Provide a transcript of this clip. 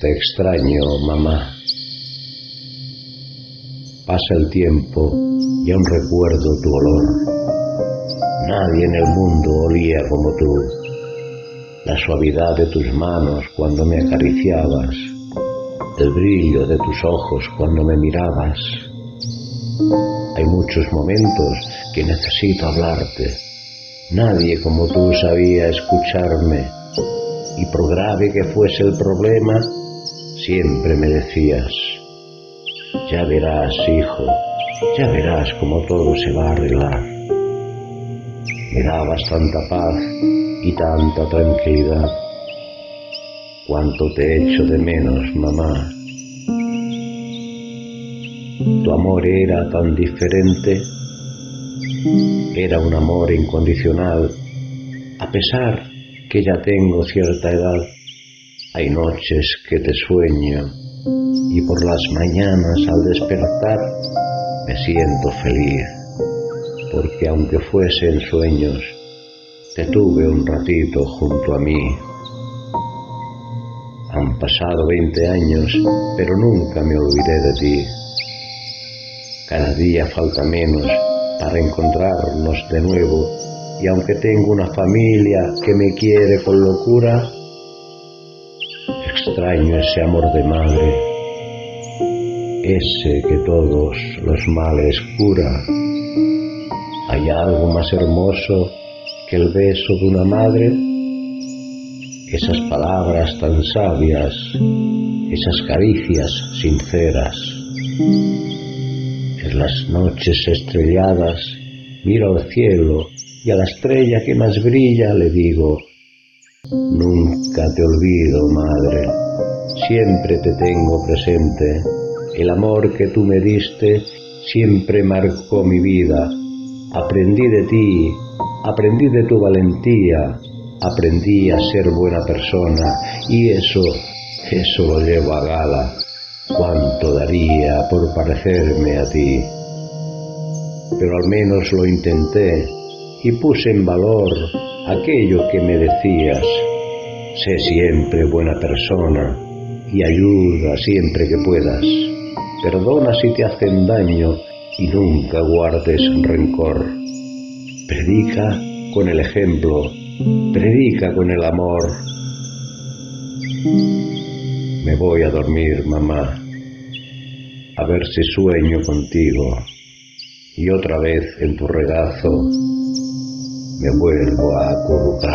Te extraño, mamá. Pasa el tiempo y aún recuerdo tu olor. Nadie en el mundo olía como tú. La suavidad de tus manos cuando me acariciabas, el brillo de tus ojos cuando me mirabas. Hay muchos momentos que necesito hablarte. Nadie como tú sabía escucharme y por grave que fuese el problema, siempre me decías, ya verás, hijo, ya verás cómo todo se va a arreglar. Me dabas tanta paz y tanta tranquilidad. Cuánto te echo de menos, mamá. Tu amor era tan diferente. Era un amor incondicional, a pesar que ya tengo cierta edad. Hay noches que te sueño y por las mañanas al despertar me siento feliz, porque aunque fuese en sueños, te tuve un ratito junto a mí. Han pasado 20 años, pero nunca me olvidé de ti. Cada día falta menos para encontrarnos de nuevo y aunque tengo una familia que me quiere con locura, extraño ese amor de madre, ese que todos los males cura. ¿Hay algo más hermoso que el beso de una madre? Esas palabras tan sabias, esas caricias sinceras. En las noches estrelladas miro al cielo y a la estrella que más brilla le digo, nunca te olvido, madre, siempre te tengo presente, el amor que tú me diste siempre marcó mi vida, aprendí de ti, aprendí de tu valentía, aprendí a ser buena persona y eso, eso lo llevo a gala, cuánto daría por parecerme a ti. Pero al menos lo intenté y puse en valor aquello que me decías. Sé siempre buena persona y ayuda siempre que puedas. Perdona si te hacen daño y nunca guardes rencor. Predica con el ejemplo, predica con el amor. Me voy a dormir, mamá, a ver si sueño contigo y otra vez en tu regazo me vuelvo a acurrucar.